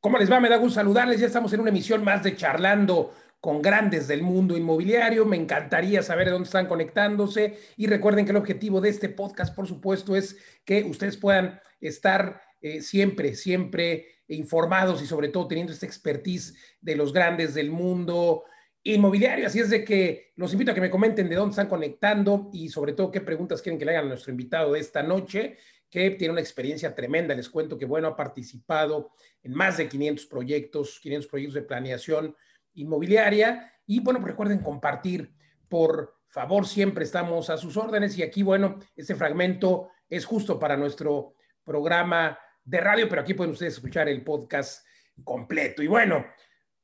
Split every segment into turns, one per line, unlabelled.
¿Cómo les va? Me da gusto saludarles. Ya estamos en una emisión más de Charlando con grandes del mundo inmobiliario. Me encantaría saber de dónde están conectándose. Y recuerden que el objetivo de este podcast, por supuesto, es que ustedes puedan estar eh, siempre, siempre informados y sobre todo teniendo esta expertise de los grandes del mundo inmobiliario. Así es de que los invito a que me comenten de dónde están conectando y sobre todo qué preguntas quieren que le hagan a nuestro invitado de esta noche que tiene una experiencia tremenda. Les cuento que, bueno, ha participado en más de 500 proyectos, 500 proyectos de planeación inmobiliaria. Y, bueno, pues recuerden compartir, por favor, siempre estamos a sus órdenes. Y aquí, bueno, este fragmento es justo para nuestro programa de radio, pero aquí pueden ustedes escuchar el podcast completo. Y bueno,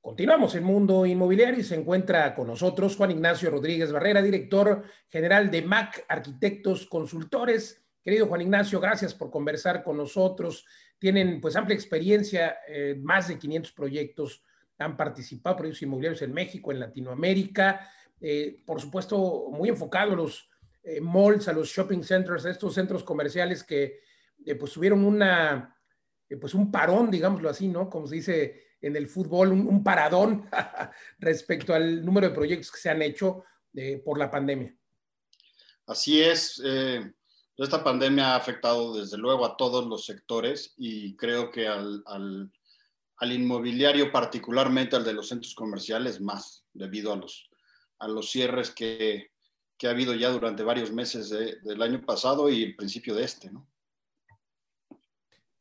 continuamos en Mundo Inmobiliario y se encuentra con nosotros Juan Ignacio Rodríguez Barrera, director general de MAC Arquitectos Consultores Querido Juan Ignacio, gracias por conversar con nosotros. Tienen pues amplia experiencia, eh, más de 500 proyectos han participado, proyectos inmobiliarios en México, en Latinoamérica, eh, por supuesto muy enfocado a los eh, malls, a los shopping centers, a estos centros comerciales que pues tuvieron una, pues un parón, digámoslo así, ¿no? Como se dice en el fútbol, un, paradón respecto al número de proyectos que se han hecho por la pandemia.
Así es. Esta pandemia ha afectado desde luego a todos los sectores y creo que al, inmobiliario, particularmente al de los centros comerciales, más debido a los, a los cierres que, ha habido ya durante varios meses del año pasado y el principio de este, ¿no?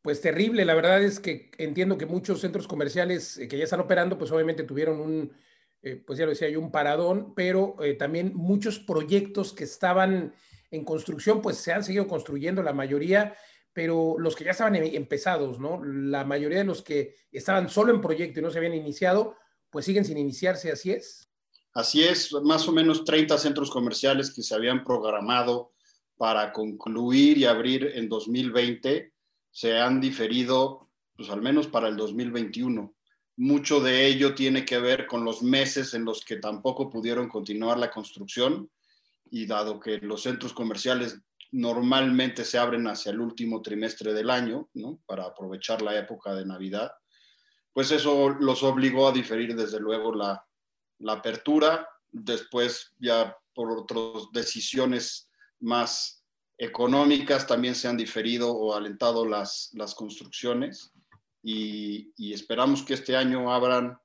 Pues terrible, la verdad es que entiendo que muchos centros comerciales eh, que ya están operando, pues obviamente tuvieron un, eh, pues ya lo decía yo, un paradón, pero eh, también muchos proyectos que estaban en construcción, pues se han seguido construyendo la mayoría, pero los que ya estaban em, empezados, ¿no? La mayoría de los que estaban solo en proyecto y no se habían iniciado, pues siguen sin iniciarse, así es.
Así es, más o menos 30 centros comerciales que se habían programado para concluir y abrir en 2020 se han diferido, pues al menos para el 2021. Mucho de ello tiene que ver con los meses en los que tampoco pudieron continuar la construcción y dado que los centros comerciales normalmente se abren hacia el último trimestre del año, ¿no? Para aprovechar la época de Navidad, pues eso los obligó a diferir desde luego la, apertura, después ya por otras decisiones más económicas también se han diferido o alentado las, las construcciones y, y, esperamos que este año abran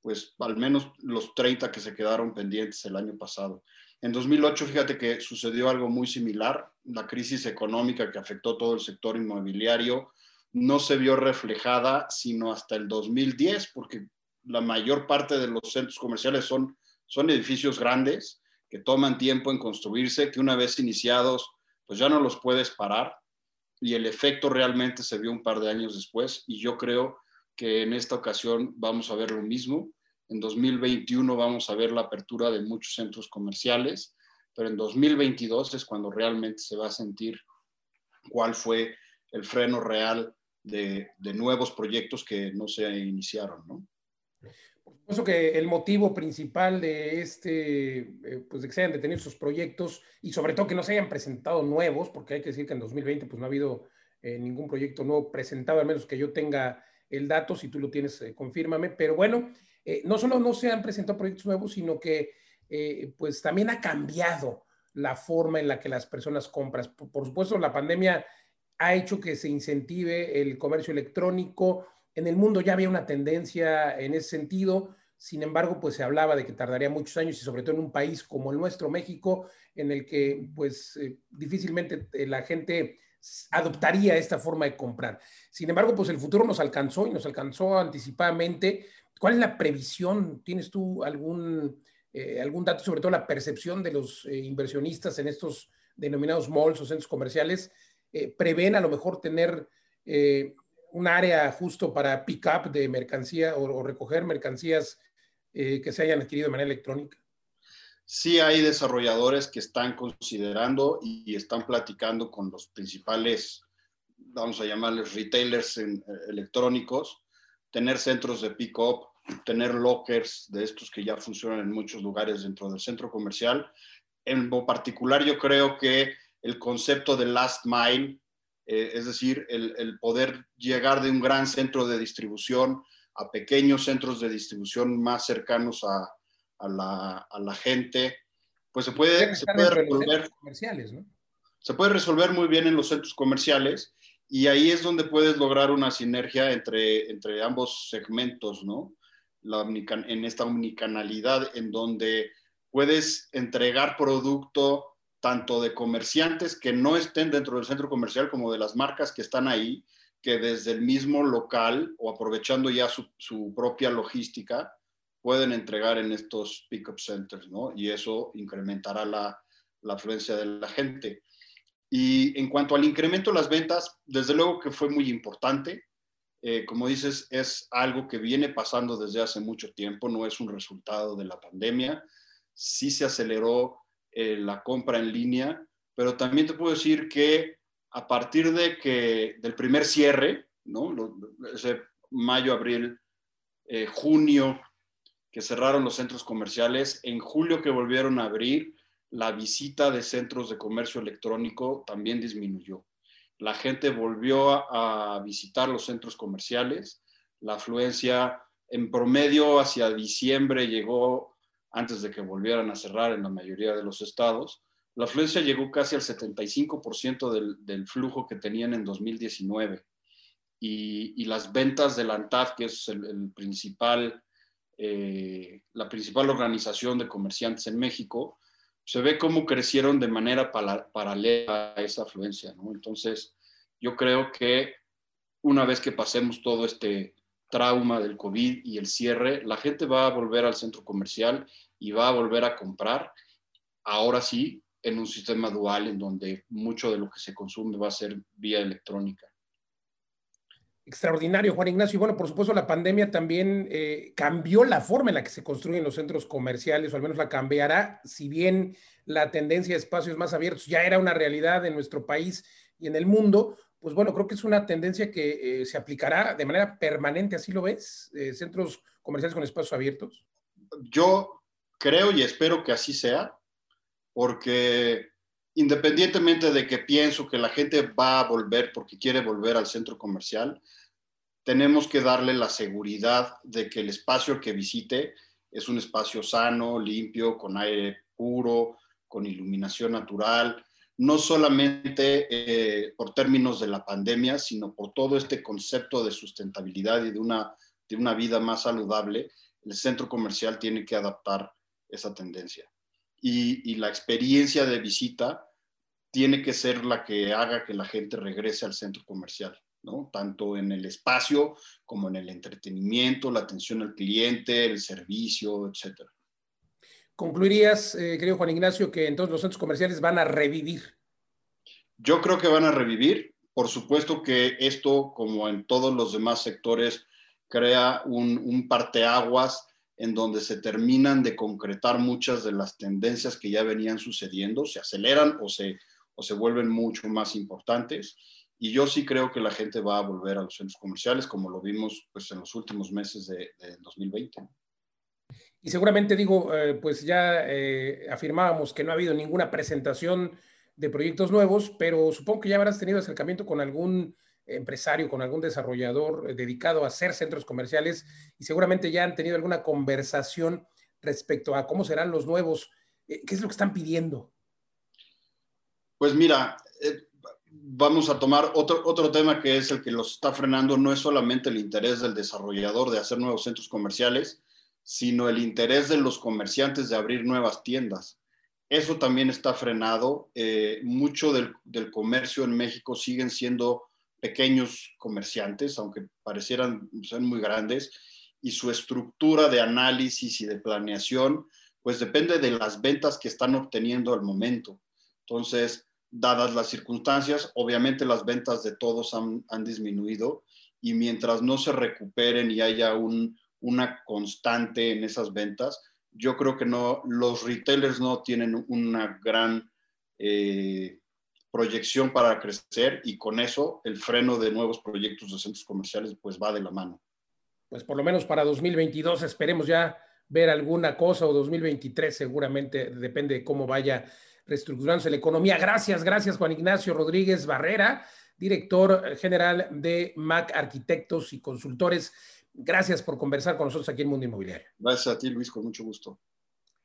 pues al menos los 30 que se quedaron pendientes el año pasado. En 2008, fíjate que sucedió algo muy similar. La crisis económica que afectó todo el sector inmobiliario no se vio reflejada sino hasta el 2010, porque la mayor parte de los centros comerciales son, son edificios grandes que toman tiempo en construirse, que una vez iniciados, pues ya no los puedes parar. Y el efecto realmente se vio un par de años después. Y yo creo que en esta ocasión vamos a ver lo mismo. En 2021 vamos a ver la apertura de muchos centros comerciales, pero en 2022 es cuando realmente se va a sentir cuál fue el freno real de, nuevos proyectos que no se iniciaron, ¿no?
Por supuesto que el motivo principal de este, eh, pues de que se hayan detenido esos proyectos y sobre todo que no se hayan presentado nuevos, porque hay que decir que en 2020 pues no ha habido eh, ningún proyecto nuevo presentado, al menos que yo tenga el dato, si tú lo tienes, eh, confírmame, pero bueno, eh, no solo no se han presentado proyectos nuevos, sino que eh, pues también ha cambiado la forma en la que las personas compran. Por, supuesto, la pandemia ha hecho que se incentive el comercio electrónico. En el mundo ya había una tendencia en ese sentido. Sin embargo, pues se hablaba de que tardaría muchos años y sobre todo en un país como el nuestro, México, en el que pues eh, difícilmente la gente adoptaría esta forma de comprar. Sin embargo, pues el futuro nos alcanzó y nos alcanzó anticipadamente ¿Cuál es la previsión? ¿Tienes tú algún, eh, algún dato, sobre todo la percepción de los eh, inversionistas en estos denominados malls o centros comerciales? Eh, ¿Prevén a lo mejor tener un área justo para pick-up de mercancía o, recoger mercancías que se hayan adquirido de manera electrónica?
Sí hay desarrolladores que están considerando y están platicando con los principales, vamos a llamarles retailers electrónicos, tener centros de pick-up, tener lockers de estos que ya funcionan en muchos lugares dentro del centro comercial. En lo particular, yo creo que el concepto de last mile eh, es decir, el, poder llegar de un gran centro de distribución a pequeños centros de distribución más cercanos a, la, gente, pues se puede, se puede resolver. Comerciales, ¿no? Se puede resolver muy bien en los centros comerciales y ahí es donde puedes lograr una sinergia entre, entre ambos segmentos, ¿no? La en esta omnicanalidad en donde puedes entregar producto tanto de comerciantes que no estén dentro del centro comercial como de las marcas que están ahí, que desde el mismo local o aprovechando ya su, propia logística pueden entregar en estos pick-up centers, ¿no? Y eso incrementará la, la afluencia de la gente. Y en cuanto al incremento de las ventas, desde luego que fue muy importante. Eh, como dices, es algo que viene pasando desde hace mucho tiempo, no es un resultado de la pandemia. Sí se aceleró eh, la compra en línea, pero también te puedo decir que a partir de que del primer cierre, ¿no? ese mayo, abril, eh, junio, que cerraron los centros comerciales, en julio que volvieron a abrir, la visita de centros de comercio electrónico también disminuyó. La gente volvió a, visitar los centros comerciales, la afluencia en promedio hacia diciembre llegó, antes de que volvieran a cerrar en la mayoría de los estados, la afluencia llegó casi al 75% del, del, flujo que tenían en 2019. Y, las ventas de la ANTAF, que es el, principal, eh, la principal organización de comerciantes en México, se ve cómo crecieron de manera paralela a esa afluencia. Entonces, yo creo que una vez que pasemos todo este trauma del COVID y el cierre, la gente va a volver al centro comercial y va a volver a comprar, ahora sí, en un sistema dual en donde mucho de lo que se consume va a ser vía electrónica.
Extraordinario, Juan Ignacio. Y bueno, por supuesto, la pandemia también eh, cambió la forma en la que se construyen los centros comerciales, o al menos la cambiará, si bien la tendencia de espacios más abiertos ya era una realidad en nuestro país y en el mundo, pues bueno, creo que es una tendencia que eh, se aplicará de manera permanente, ¿así lo ves? Eh, centros comerciales con espacios abiertos.
Yo creo y espero que así sea, porque independientemente de que pienso que la gente va a volver porque quiere volver al centro comercial, tenemos que darle la seguridad de que el espacio que visite es un espacio sano, limpio, con aire puro, con iluminación natural, no solamente eh, por términos de la pandemia, sino por todo este concepto de sustentabilidad y de una, de una vida más saludable, el centro comercial tiene que adaptar esa tendencia. Y, y la experiencia de visita tiene que ser la que haga que la gente regrese al centro comercial, ¿no? Tanto en el espacio como en el entretenimiento, la atención al cliente, el servicio, etcétera.
¿Concluirías, eh, querido Juan Ignacio, que entonces los centros comerciales van a revivir?
Yo creo que van a revivir. Por supuesto que esto, como en todos los demás sectores, crea un, un parteaguas en donde se terminan de concretar muchas de las tendencias que ya venían sucediendo, se aceleran o se, o se vuelven mucho más importantes. Y yo sí creo que la gente va a volver a los centros comerciales, como lo vimos pues, en los últimos meses de, 2020.
Y seguramente digo, eh, pues ya eh, afirmábamos que no ha habido ninguna presentación de proyectos nuevos, pero supongo que ya habrás tenido acercamiento con algún empresario, con algún desarrollador eh, dedicado a hacer centros comerciales y seguramente ya han tenido alguna conversación respecto a cómo serán los nuevos, qué es lo que están pidiendo.
Pues mira, eh, vamos a tomar otro, otro tema que es el que los está frenando, no es solamente el interés del desarrollador de hacer nuevos centros comerciales, sino el interés de los comerciantes de abrir nuevas tiendas. Eso también está frenado. Eh, mucho del, del, comercio en México siguen siendo pequeños comerciantes, aunque parecieran ser muy grandes, y su estructura de análisis y de planeación, pues depende de las ventas que están obteniendo al momento. Entonces, dadas las circunstancias, obviamente las ventas de todos han, disminuido y mientras no se recuperen y haya una constante en esas ventas, yo creo que no, los retailers no tienen una gran eh, proyección para crecer y con eso el freno de nuevos proyectos de centros comerciales pues va de la mano.
Pues por lo menos para 2022 esperemos ya ver alguna cosa o 2023 seguramente depende de cómo vaya reestructurándose la economía. Gracias, gracias Juan Ignacio Rodríguez Barrera, director general de MAC Arquitectos y Consultores. Gracias por conversar con nosotros aquí en Mundo Inmobiliario.
Gracias a ti, Luis, con mucho gusto.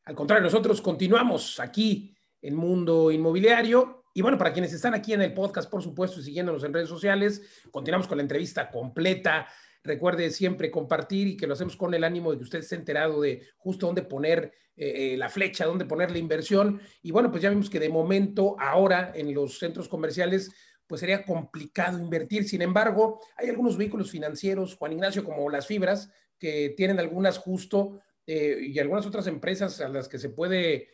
Al contrario, nosotros continuamos aquí en Mundo Inmobiliario. Y bueno, para quienes están aquí en el podcast, por supuesto, y siguiéndonos en redes sociales, continuamos con la entrevista completa. Recuerde siempre compartir y que lo hacemos con el ánimo de que usted esté enterado de justo dónde poner eh, la flecha, dónde poner la inversión. Y bueno, pues ya vimos que de momento, ahora en los centros comerciales, pues sería complicado invertir. Sin embargo, hay algunos vehículos financieros, Juan Ignacio, como las fibras, que tienen algunas justo eh, y algunas otras empresas a las que se puede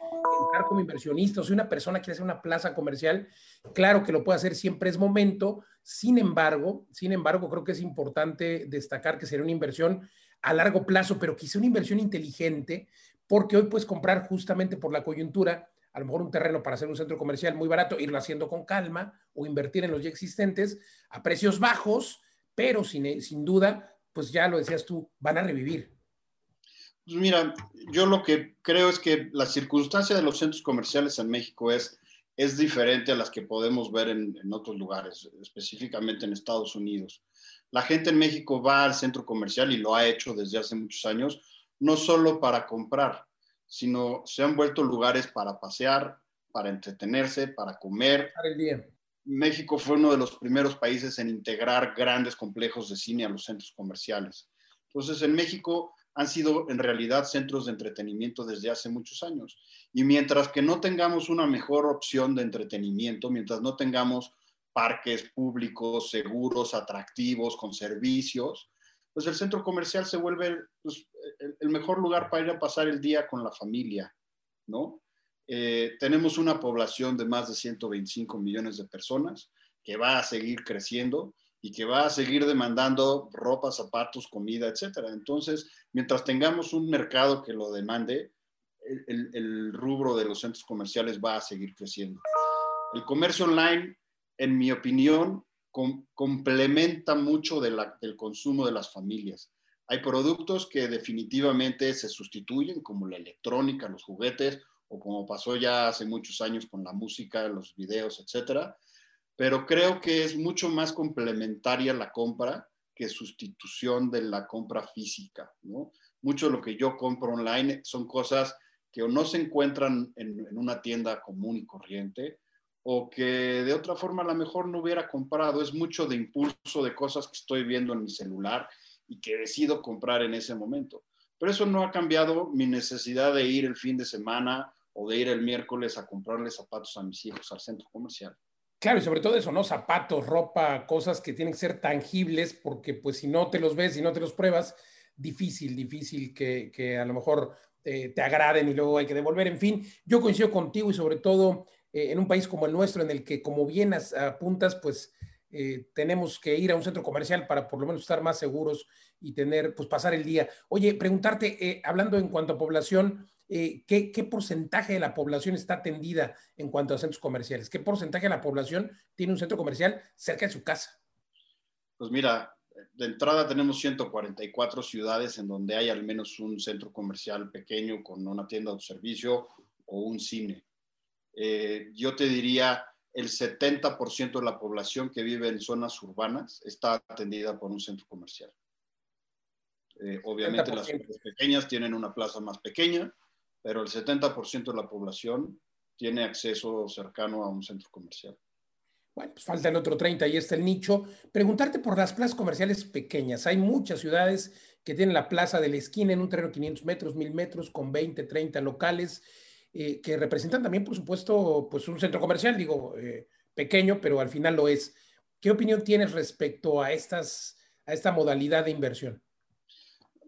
entrar como inversionista. O si una persona quiere hacer una plaza comercial, claro que lo puede hacer, siempre es momento. Sin embargo, sin embargo, creo que es importante destacar que sería una inversión a largo plazo, pero quizá una inversión inteligente, porque hoy puedes comprar justamente por la coyuntura a lo mejor un terreno para hacer un centro comercial muy barato, irlo haciendo con calma o invertir en los ya existentes a precios bajos, pero sin, sin duda, pues ya lo decías tú, van a revivir.
Pues mira, yo lo que creo es que la circunstancia de los centros comerciales en México es, es diferente a las que podemos ver en, en otros lugares, específicamente en Estados Unidos. La gente en México va al centro comercial y lo ha hecho desde hace muchos años, no solo para comprar, sino se han vuelto lugares para pasear, para entretenerse, para comer.
El día.
México fue uno de los primeros países en integrar grandes complejos de cine a los centros comerciales. Entonces, en México han sido en realidad centros de entretenimiento desde hace muchos años. Y mientras que no tengamos una mejor opción de entretenimiento, mientras no tengamos parques públicos, seguros, atractivos, con servicios, pues el centro comercial se vuelve pues, el, mejor lugar para ir a pasar el día con la familia, ¿no? Eh, tenemos una población de más de 125 millones de personas que va a seguir creciendo y que va a seguir demandando ropa, zapatos, comida, etcétera. Entonces, mientras tengamos un mercado que lo demande, el, el rubro de los centros comerciales va a seguir creciendo. El comercio online, en mi opinión, complementa mucho del consumo de las familias. Hay productos que definitivamente se sustituyen, como la electrónica, los juguetes, o como pasó ya hace muchos años con la música, los videos, etcétera. Pero creo que es mucho más complementaria la compra que sustitución de la compra física. Mucho de lo que yo compro online son cosas que o no se encuentran en, en una tienda común y corriente, o que de otra forma a lo mejor no hubiera comprado. Es mucho de impulso de cosas que estoy viendo en mi celular y que decido comprar en ese momento. Pero eso no ha cambiado mi necesidad de ir el fin de semana o de ir el miércoles a comprarle zapatos a mis hijos al centro comercial.
Claro, y sobre todo eso, ¿no? Zapatos, ropa, cosas que tienen que ser tangibles, porque pues si no te los ves, si no te los pruebas, difícil, difícil que, que a lo mejor eh, te agraden y luego hay que devolver. En fin, yo coincido contigo y sobre todo eh, en un país como el nuestro, en el que, como bien apuntas, pues eh, tenemos que ir a un centro comercial para por lo menos estar más seguros y tener, pues pasar el día. Oye, preguntarte, hablando en cuanto a población, ¿qué, ¿qué, porcentaje de la población está atendida en cuanto a centros comerciales? ¿Qué porcentaje de la población tiene un centro comercial cerca de su casa?
Pues mira, de entrada tenemos 144 ciudades en donde hay al menos un centro comercial pequeño con una tienda de servicio o un cine. Eh, yo te diría el 70% de la población que vive en zonas urbanas está atendida por un centro comercial. Eh, obviamente las ciudades pequeñas tienen una plaza más pequeña, pero el 70% de la población tiene acceso cercano a un centro comercial.
Bueno, pues falta el otro 30 y está el nicho. Preguntarte por las plazas comerciales pequeñas. Hay muchas ciudades que tienen la plaza de la esquina en un terreno de 500 metros, 1000 metros, con 20, 30 locales. Eh, que representan también, por supuesto, pues un centro comercial, digo, eh, pequeño, pero al final lo es. ¿Qué opinión tienes respecto a, estas, a esta modalidad de inversión?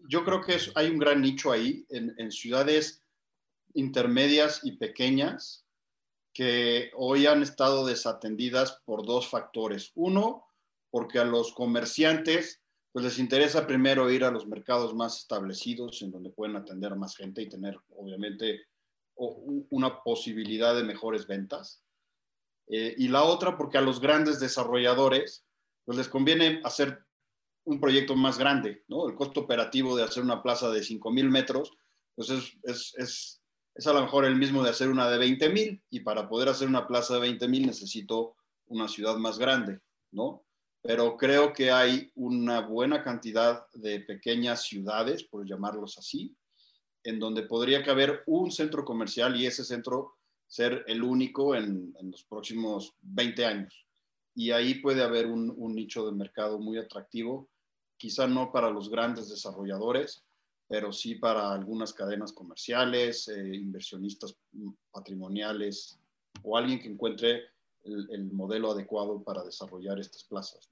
Yo creo que hay un gran nicho ahí en, en ciudades intermedias y pequeñas que hoy han estado desatendidas por dos factores. Uno, porque a los comerciantes pues les interesa primero ir a los mercados más establecidos en donde pueden atender más gente y tener obviamente una posibilidad de mejores ventas. Eh, y la otra, porque a los grandes desarrolladores pues les conviene hacer un proyecto más grande, ¿no? El costo operativo de hacer una plaza de 5.000 metros, pues es, es, a lo mejor el mismo de hacer una de 20.000 y para poder hacer una plaza de 20.000 necesito una ciudad más grande. ¿no? Pero creo que hay una buena cantidad de pequeñas ciudades, por llamarlos así, en donde podría caber un centro comercial y ese centro ser el único en, los próximos 20 años. Y ahí puede haber un, nicho de mercado muy atractivo, quizá no para los grandes desarrolladores, pero sí para algunas cadenas comerciales, eh, inversionistas patrimoniales o alguien que encuentre el, modelo adecuado para desarrollar estas plazas.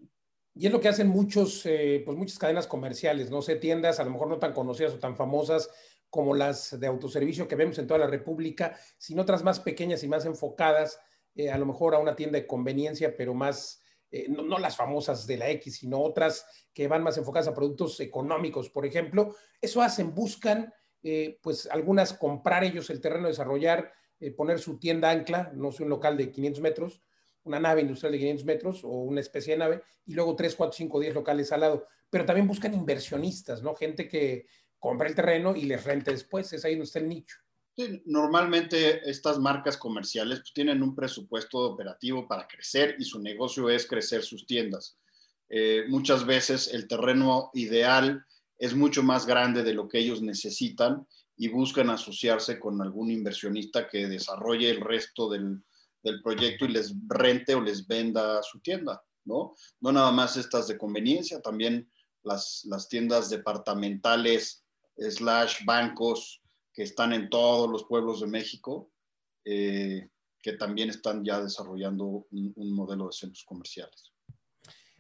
Y es lo que hacen muchos, eh, pues muchas cadenas comerciales, no sé, tiendas a lo mejor no tan conocidas o tan famosas, como las de autoservicio que vemos en toda la República, sino otras más pequeñas y más enfocadas, eh, a lo mejor a una tienda de conveniencia, pero más, eh, no, las famosas de la X, sino otras que van más enfocadas a productos económicos, por ejemplo. Eso hacen, buscan, eh, pues algunas comprar ellos el terreno, desarrollar, poner su tienda ancla, no sé, un local de 500 metros, una nave industrial de 500 metros o una especie de nave, y luego 3, 4, 5, 10 locales al lado. Pero también buscan inversionistas, ¿no? Gente que, compra el terreno y les rente después. Es ahí donde está el nicho.
Normalmente estas marcas comerciales pues, tienen un presupuesto operativo para crecer y su negocio es crecer sus tiendas. Eh, muchas veces el terreno ideal es mucho más grande de lo que ellos necesitan y buscan asociarse con algún inversionista que desarrolle el resto del, del proyecto y les rente o les venda su tienda, ¿no? No nada más estas de conveniencia, también las, las tiendas departamentales slash bancos que están en todos los pueblos de México, eh, que también están ya desarrollando un, modelo de centros comerciales.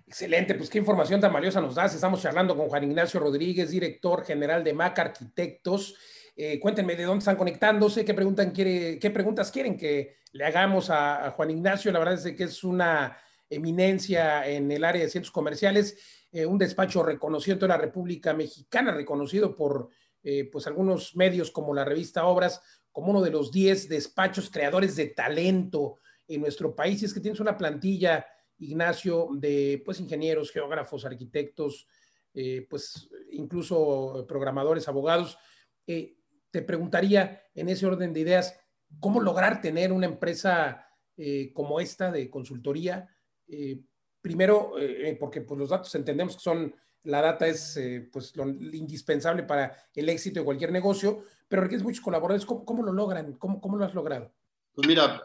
Excelente, pues qué información tan valiosa nos das. Estamos charlando con Juan Ignacio Rodríguez, director general de MAC Arquitectos. Eh, cuéntenme de dónde están conectándose, qué, preguntan qué preguntas quieren que le hagamos a, Juan Ignacio. La verdad es que es una eminencia en el área de centros comerciales eh, un despacho reconocido en toda la República Mexicana, reconocido por eh, pues algunos medios como la revista Obras, como uno de los 10 despachos creadores de talento en nuestro país. Y es que tienes una plantilla, Ignacio, de pues ingenieros, geógrafos, arquitectos, eh, pues incluso programadores, abogados. te preguntaría en ese orden de ideas, ¿cómo lograr tener una empresa como esta de consultoría? primero, eh, eh, porque pues, los datos entendemos que son, la data es eh, pues, lo indispensable para el éxito de cualquier negocio, pero requieres muchos colaboradores. ¿Cómo, lo logran? ¿Cómo, ¿Cómo, lo has logrado?
Pues mira,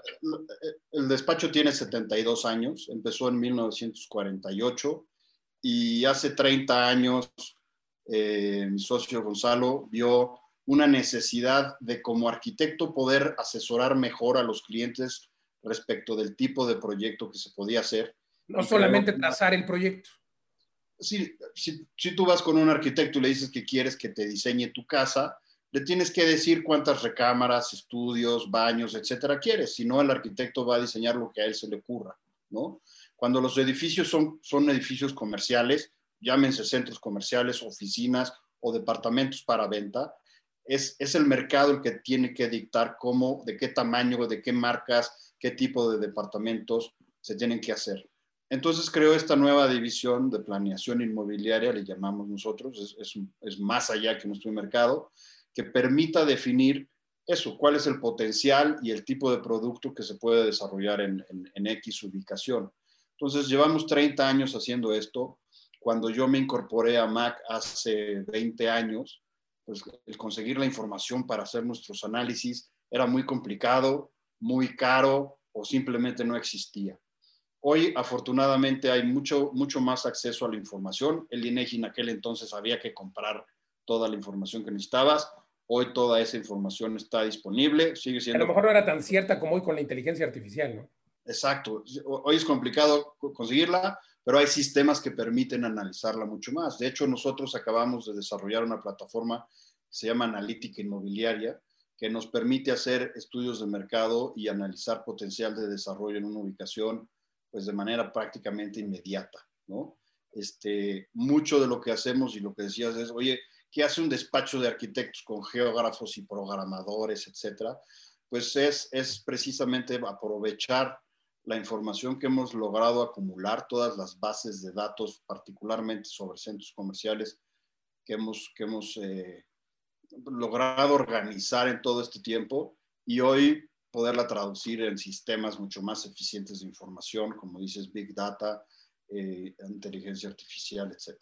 el despacho tiene 72 años, empezó en 1948 y hace 30 años mi socio Gonzalo vio una necesidad de como arquitecto poder asesorar mejor a los clientes respecto del tipo de proyecto que se podía hacer
no solamente trazar el proyecto.
Si, si, tú vas con un arquitecto y le dices que quieres que te diseñe tu casa, le tienes que decir cuántas recámaras, estudios, baños, etcétera quieres. Si no, el arquitecto va a diseñar lo que a él se le ocurra, ¿no? Cuando los edificios son, son edificios comerciales, llámense centros comerciales, oficinas o departamentos para venta, es, es el mercado el que tiene que dictar cómo, de qué tamaño, de qué marcas, qué tipo de departamentos se tienen que hacer. Entonces creó esta nueva división de planeación inmobiliaria, le llamamos nosotros, es, más allá que nuestro mercado, que permita definir eso, cuál es el potencial y el tipo de producto que se puede desarrollar en, X ubicación. Entonces llevamos 30 años haciendo esto. Cuando yo me incorporé a Mac hace 20 años, pues el conseguir la información para hacer nuestros análisis era muy complicado, muy caro o simplemente no existía. Hoy, afortunadamente, hay mucho, mucho más acceso a la información. El INEGI en aquel entonces había que comprar toda la información que necesitabas. Hoy toda esa información está disponible. Sigue siendo...
A lo mejor no era tan cierta como hoy con la inteligencia artificial, ¿no?
Exacto. Hoy es complicado conseguirla, pero hay sistemas que permiten analizarla mucho más. De hecho, nosotros acabamos de desarrollar una plataforma que se llama Analítica Inmobiliaria, que nos permite hacer estudios de mercado y analizar potencial de desarrollo en una ubicación pues de manera prácticamente inmediata, ¿no? Este, mucho de lo que hacemos y lo que decías es, oye, ¿qué hace un despacho de arquitectos con geógrafos y programadores, etcétera? Pues es, es precisamente aprovechar la información que hemos logrado acumular, todas las bases de datos, particularmente sobre centros comerciales que hemos, que hemos eh, logrado organizar en todo este tiempo y hoy poderla traducir en sistemas mucho más eficientes de información, como dices, Big Data, eh, inteligencia artificial, etc.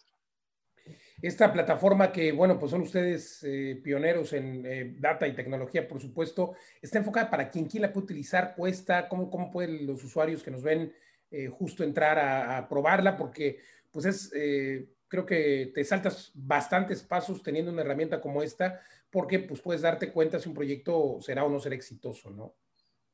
Esta plataforma que, bueno, pues son ustedes eh, pioneros en eh, data y tecnología, por supuesto, está enfocada para quien, quién la puede utilizar, cuesta, cómo, cómo pueden los usuarios que nos ven justo entrar a, a, probarla, porque pues es, creo que te saltas bastantes pasos teniendo una herramienta como esta, porque pues puedes darte cuenta si un proyecto será o no será exitoso, ¿no?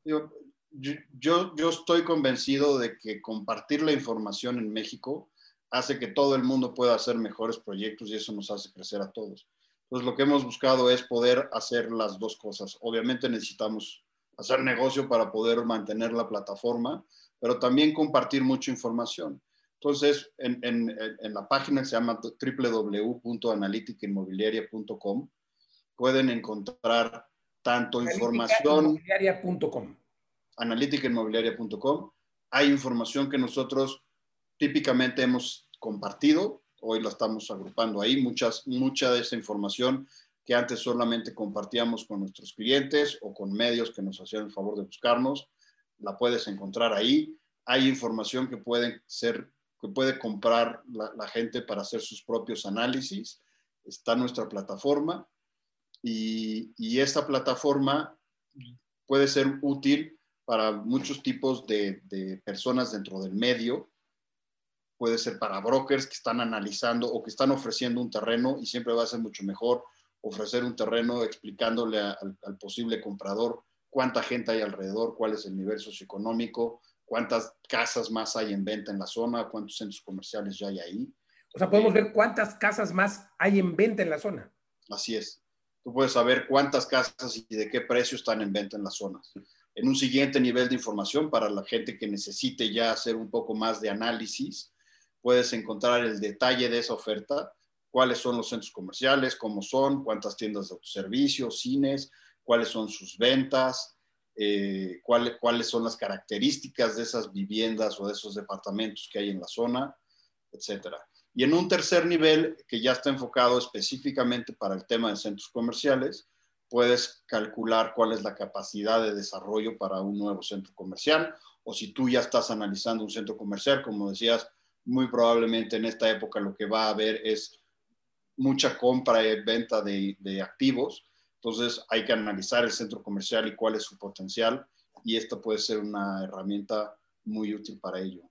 Yo, yo, yo estoy convencido de que compartir la información en México hace que todo el mundo pueda hacer mejores proyectos y eso nos hace crecer a todos. Entonces, lo que hemos buscado es poder hacer las dos cosas. Obviamente necesitamos hacer negocio para poder mantener la plataforma, pero también compartir mucha información. Entonces, en, en, en la página que se llama www.analyticinmobiliaria.com pueden encontrar tanto información. Analyticinmobiliaria.com. Hay información que nosotros típicamente hemos compartido, hoy la estamos agrupando ahí, muchas, mucha de esa información que antes solamente compartíamos con nuestros clientes o con medios que nos hacían el favor de buscarnos, la puedes encontrar ahí. Hay información que pueden ser, que puede comprar la, la gente para hacer sus propios análisis. Está nuestra plataforma y, y esta plataforma puede ser útil para muchos tipos de, de, personas dentro del medio puede ser para brokers que están analizando o que están ofreciendo un terreno y siempre va a ser mucho mejor ofrecer un terreno explicándole al, al, posible comprador cuánta gente hay alrededor, cuál es el nivel socioeconómico, cuántas casas más hay en venta en la zona, cuántos centros comerciales ya hay ahí.
O sea, podemos ver cuántas casas más hay en venta en la zona.
Así es. Tú puedes saber cuántas casas y de qué precio están en venta en las zonas. En un siguiente nivel de información para la gente que necesite ya hacer un poco más de análisis, puedes encontrar el detalle de esa oferta, cuáles son los centros comerciales, cómo son, cuántas tiendas de autoservicio, cines, cuáles son sus ventas, eh, cuál, cuáles son las características de esas viviendas o de esos departamentos que hay en la zona, etcétera. Y en un tercer nivel, que ya está enfocado específicamente para el tema de centros comerciales, puedes calcular cuál es la capacidad de desarrollo para un nuevo centro comercial, o si tú ya estás analizando un centro comercial, como decías, muy probablemente en esta época lo que va a haber es mucha compra y venta de, activos. Entonces hay que analizar el centro comercial y cuál es su potencial y esto puede ser una herramienta muy útil para ello.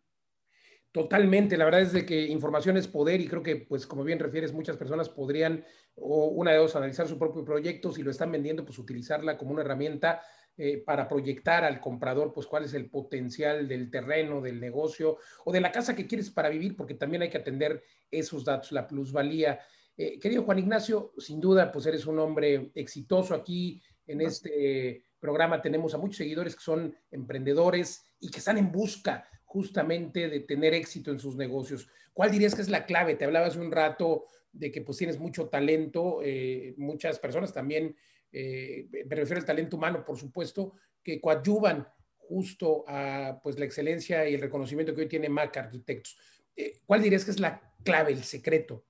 Totalmente, la verdad es de que información es poder y creo que, pues como bien refieres, muchas personas podrían, o una de dos, analizar su propio proyecto, si lo están vendiendo, pues utilizarla como una herramienta eh, para proyectar al comprador, pues cuál es el potencial del terreno, del negocio o de la casa que quieres para vivir, porque también hay que atender esos datos, la plusvalía. Eh, querido Juan Ignacio, sin duda, pues eres un hombre exitoso aquí en este programa. Tenemos a muchos seguidores que son emprendedores y que están en busca justamente de tener éxito en sus negocios. ¿Cuál dirías que es la clave? Te hablabas un rato de que pues tienes mucho talento, eh, muchas personas también eh, me refiero al talento humano, por supuesto, que coadyuvan justo a pues, la excelencia y el reconocimiento que hoy tiene Mac Arquitectos. Eh, ¿Cuál dirías que es la clave, el secreto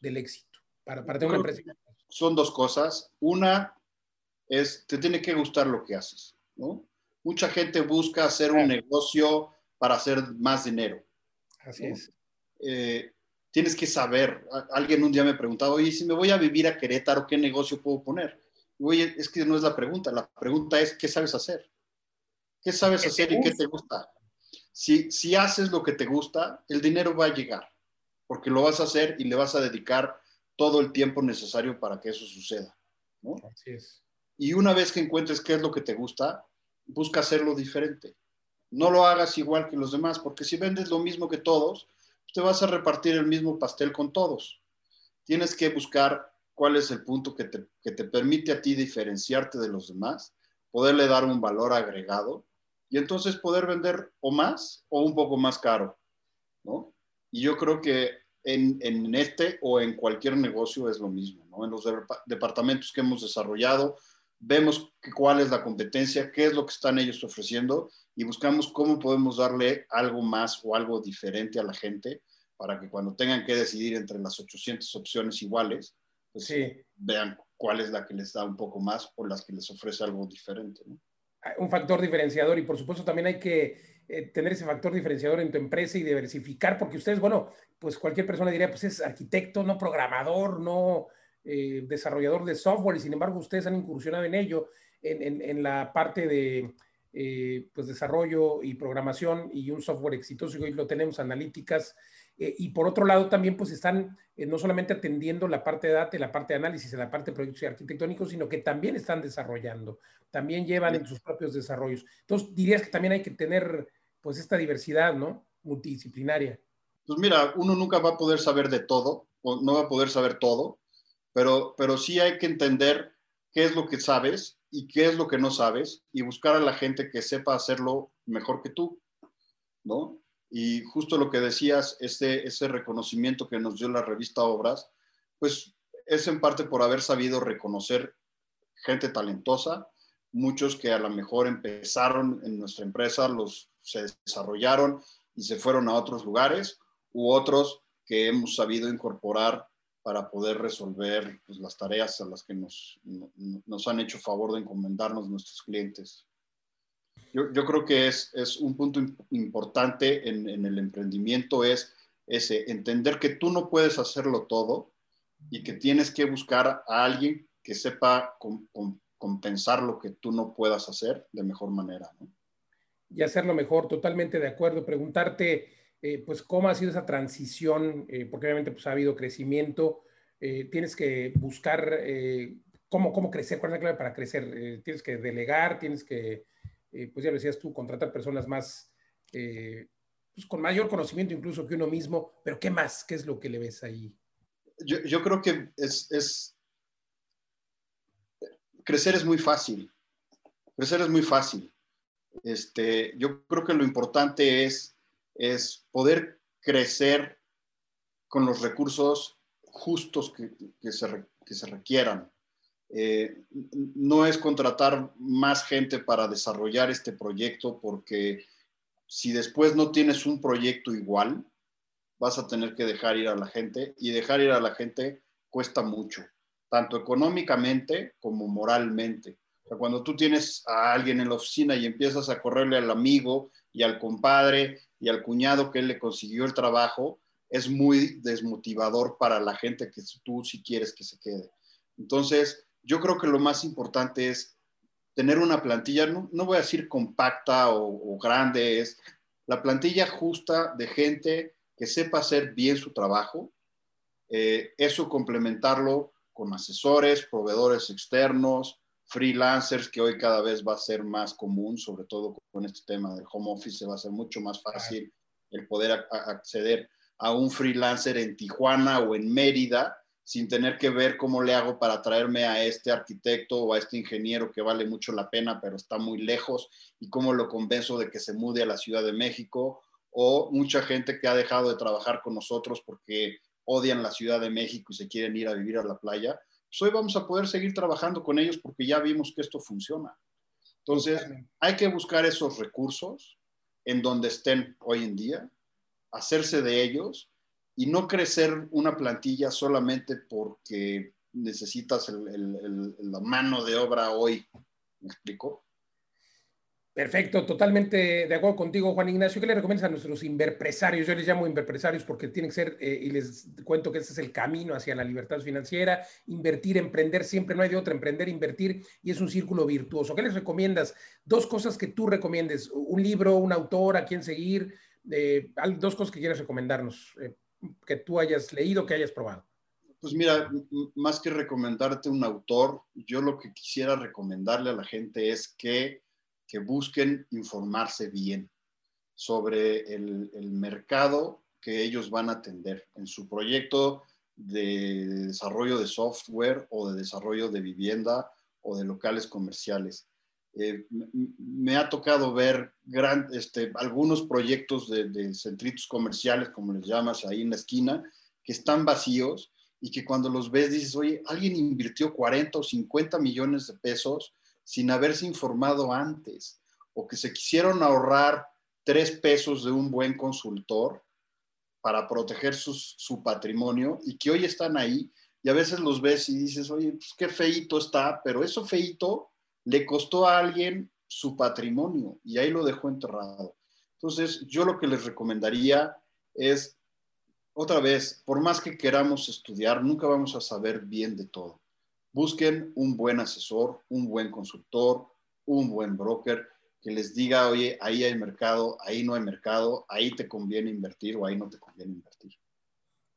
del éxito para, para tener una empresa?
Son dos cosas. Una es, te tiene que gustar lo que haces, ¿no? Mucha gente busca hacer un negocio para hacer más dinero.
Así ¿no? es.
Eh, tienes que saber. Alguien un día me preguntaba, oye, si me voy a vivir a Querétaro, ¿qué negocio puedo poner? Oye, es que no es la pregunta, la pregunta es, ¿qué sabes hacer? ¿Qué sabes ¿Qué hacer y qué te gusta? Si, si haces lo que te gusta, el dinero va a llegar, porque lo vas a hacer y le vas a dedicar todo el tiempo necesario para que eso suceda. ¿no?
Así es.
Y una vez que encuentres qué es lo que te gusta, busca hacerlo diferente. No lo hagas igual que los demás, porque si vendes lo mismo que todos, te vas a repartir el mismo pastel con todos. Tienes que buscar cuál es el punto que te, que te permite a ti diferenciarte de los demás, poderle dar un valor agregado y entonces poder vender o más o un poco más caro, ¿no? Y yo creo que en, en este o en cualquier negocio es lo mismo, ¿no? En los de, departamentos que hemos desarrollado, vemos que, cuál es la competencia, qué es lo que están ellos ofreciendo y buscamos cómo podemos darle algo más o algo diferente a la gente para que cuando tengan que decidir entre las 800 opciones iguales, pues sí. vean cuál es la que les da un poco más o las que les ofrece algo diferente. ¿no?
Un factor diferenciador y por supuesto también hay que eh, tener ese factor diferenciador en tu empresa y diversificar, porque ustedes, bueno, pues cualquier persona diría, pues es arquitecto, no programador, no eh, desarrollador de software, y sin embargo ustedes han incursionado en ello, en, la parte de eh, pues desarrollo y programación y un software exitoso, y hoy lo tenemos, analíticas, y por otro lado también pues están no solamente atendiendo la parte de data, la parte de análisis, la parte de proyectos arquitectónicos, sino que también están desarrollando, también llevan en sus propios desarrollos. Entonces dirías que también hay que tener pues esta diversidad, ¿no? Multidisciplinaria.
Pues mira, uno nunca va a poder saber de todo, o no va a poder saber todo, pero, pero sí hay que entender qué es lo que sabes y qué es lo que no sabes y buscar a la gente que sepa hacerlo mejor que tú, ¿no? Y justo lo que decías, ese, ese reconocimiento que nos dio la revista Obras, pues es en parte por haber sabido reconocer gente talentosa, muchos que a lo mejor empezaron en nuestra empresa, los se desarrollaron y se fueron a otros lugares, u otros que hemos sabido incorporar para poder resolver pues, las tareas a las que nos, nos, han hecho favor de encomendarnos nuestros clientes. Yo, yo creo que es, es, un punto importante en, en, el emprendimiento, es ese, entender que tú no puedes hacerlo todo y que tienes que buscar a alguien que sepa compensar lo que tú no puedas hacer de mejor manera. ¿no?
y hacerlo mejor, totalmente de acuerdo. Preguntarte, eh, pues, cómo ha sido esa transición, eh, porque obviamente pues, ha habido crecimiento, eh, tienes que buscar cómo, cómo crecer, cuál es la clave para crecer, tienes que delegar, tienes que, pues ya lo decías tú, contratar personas más, pues, con mayor conocimiento incluso que uno mismo, pero ¿qué más? ¿Qué es lo que le ves ahí?
Yo, creo que es, crecer es muy fácil, crecer es muy fácil este, yo creo que lo importante es, es poder crecer con los recursos justos que, que, se, que se, requieran. Eh, no es contratar más gente para desarrollar este proyecto porque si después no tienes un proyecto igual, vas a tener que dejar ir a la gente y dejar ir a la gente cuesta mucho, tanto económicamente como moralmente cuando tú tienes a alguien en la oficina y empiezas a correrle al amigo y al compadre y al cuñado que él le consiguió el trabajo, es muy desmotivador para la gente que tú sí quieres que se quede. Entonces, yo creo que lo más importante es tener una plantilla, no, voy a decir compacta o, grande, es la plantilla justa de gente que sepa hacer bien su trabajo, eh, eso complementarlo con asesores, proveedores externos, freelancers, que hoy cada vez va a ser más común, sobre todo con este tema del home office, va a ser mucho más fácil el poder acceder a un freelancer en Tijuana o en Mérida sin tener que ver cómo le hago para traerme a este arquitecto o a este ingeniero que vale mucho la pena, pero está muy lejos, y cómo lo convenzo de que se mude a la Ciudad de México, o mucha gente que ha dejado de trabajar con nosotros porque odian la Ciudad de México y se quieren ir a vivir a la playa hoy vamos a poder seguir trabajando con ellos porque ya vimos que esto funciona. Entonces, hay que buscar esos recursos en donde estén hoy en día, hacerse de ellos y no crecer una plantilla solamente porque necesitas la mano de obra hoy. ¿Me explico?
Perfecto, totalmente de acuerdo contigo, Juan Ignacio. ¿Qué le recomiendas a nuestros inverpresarios? Yo les llamo inverpresarios porque tienen que ser, eh, y les cuento que ese es el camino hacia la libertad financiera, invertir, emprender, siempre no hay de otra, emprender, invertir, y es un círculo virtuoso. ¿Qué les recomiendas? Dos cosas que tú recomiendes, un libro, un autor, a quién seguir, eh, dos cosas que quieras recomendarnos, eh, que tú hayas leído, que hayas probado.
Pues mira, más que recomendarte un autor, yo lo que quisiera recomendarle a la gente es que que busquen informarse bien sobre el, mercado que ellos van a atender en su proyecto de desarrollo de software o de desarrollo de vivienda o de locales comerciales. Eh, me ha tocado ver este, algunos proyectos de, de, comerciales, como les llamas ahí en la esquina, que están vacíos y que cuando los ves dices, oye, alguien invirtió 40 o 50 millones de pesos sin haberse informado antes o que se quisieron ahorrar tres pesos de un buen consultor para proteger su patrimonio y que hoy están ahí y a veces los ves y dices, oye, pues qué feito está, pero eso feito le costó a alguien su patrimonio y ahí lo dejó enterrado. Entonces, yo lo que les recomendaría es, otra vez, por más que queramos estudiar, nunca vamos a saber bien de todo. Busquen un buen asesor, un buen consultor, un buen broker que les diga, oye, ahí hay mercado, ahí no hay mercado, ahí te conviene invertir o ahí no te conviene invertir.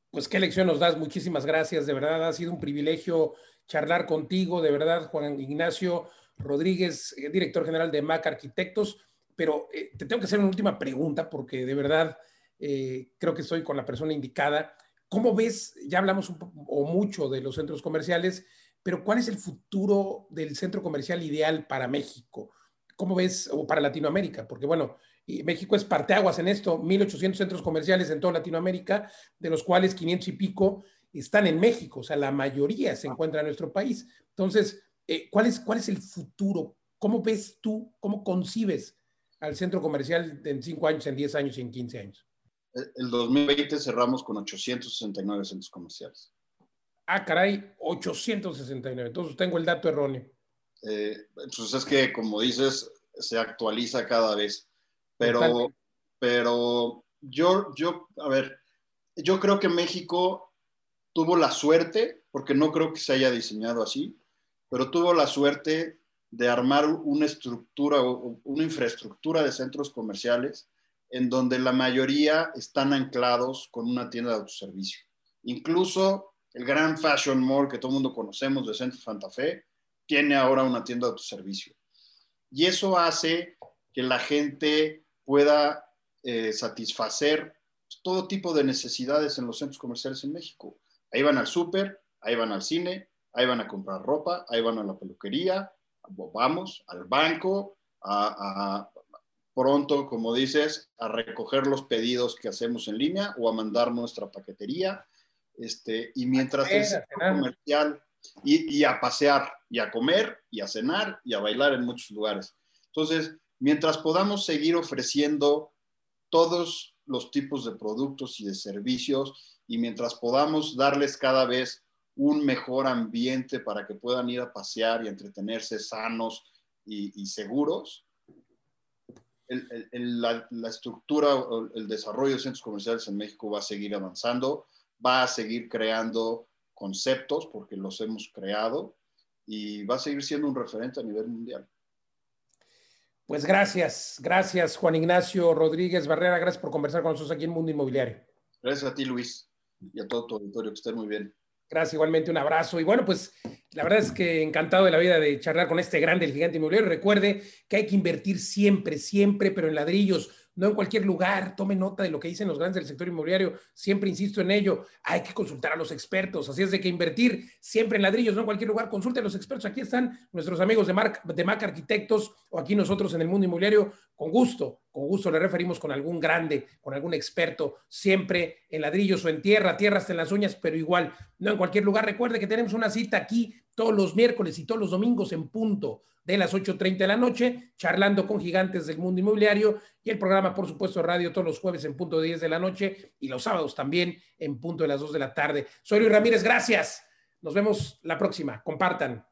Pues qué lección nos das, muchísimas gracias, de verdad. Ha sido un privilegio charlar contigo, de verdad, Juan Ignacio Rodríguez, eh, director general de MAC Arquitectos, pero eh, te tengo que hacer una última pregunta porque de verdad eh, creo que estoy con la persona indicada. ¿Cómo ves, ya hablamos o mucho de los centros comerciales, pero cuál es el futuro del centro comercial ideal para México? ¿Cómo ves, o para Latinoamérica? Porque bueno, México es parteaguas en esto, 1.800 centros comerciales en toda Latinoamérica, de los cuales 500 y pico están en México, o sea, la mayoría se encuentra en nuestro país. Entonces, eh, ¿cuál, es, ¿cuál es el futuro? ¿Cómo ves tú, cómo concibes al centro comercial en 5 años, en 10 años y en 15 años?
El 2020 cerramos con 869 centros comerciales.
Ah, caray, 869. Entonces tengo el dato erróneo.
Eh, pues es que, como dices, se actualiza cada vez. Pero, pero yo, yo, a ver, yo creo que México tuvo la suerte, porque no creo que se haya diseñado así, pero tuvo la suerte de armar una estructura, una infraestructura de centros comerciales en donde la mayoría están anclados con una tienda de autoservicio. Incluso el gran Fashion Mall que todo el mundo conocemos de Centro Santa Fe tiene ahora una tienda de autoservicio. Y eso hace que la gente pueda eh, satisfacer todo tipo de necesidades en los centros comerciales en México. Ahí van al súper, ahí van al cine, ahí van a comprar ropa, ahí van a la peluquería, vamos al banco, pronto, como dices, a recoger los pedidos que hacemos en línea o a mandar nuestra paquetería. Este, y mientras el centro comercial y, y, a pasear y a comer y a cenar y a bailar en muchos lugares. Entonces, mientras podamos seguir ofreciendo todos los tipos de productos y de servicios y mientras podamos darles cada vez un mejor ambiente para que puedan ir a pasear y entretenerse sanos y, seguros, la, la, estructura, el desarrollo de centros comerciales en México va a seguir avanzando, va a seguir creando conceptos porque los hemos creado y va a seguir siendo un referente a nivel mundial.
Pues gracias, gracias Juan Ignacio Rodríguez Barrera, gracias por conversar con nosotros aquí en Mundo Inmobiliario.
Gracias a ti Luis y a todo tu auditorio, que estén muy bien.
Gracias, igualmente un abrazo. Y bueno, pues la verdad es que encantado de la vida de charlar con este grande, el gigante inmobiliario. Recuerde que hay que invertir siempre, siempre, pero en ladrillos no en cualquier lugar. Tome nota de lo que dicen los grandes del sector inmobiliario. Siempre insisto en ello. Hay que consultar a los expertos. Así es de que invertir siempre en ladrillos, no en cualquier lugar. Consulte a los expertos. Aquí están nuestros amigos de, Marc, de Mac Arquitectos o aquí nosotros en el mundo inmobiliario. Con gusto, con gusto le referimos con algún grande, con algún experto, siempre en ladrillos o en tierra, tierra hasta en las uñas, pero igual, no en cualquier lugar. Recuerde que tenemos una cita aquí todos los miércoles y todos los domingos en punto de las 8.30 de la noche, charlando con gigantes del mundo inmobiliario y el programa, por supuesto, radio todos los jueves en punto de 10 de la noche y los sábados también en punto de las 2 de la tarde. Soy Luis Ramírez, gracias. Nos vemos la próxima. Compartan.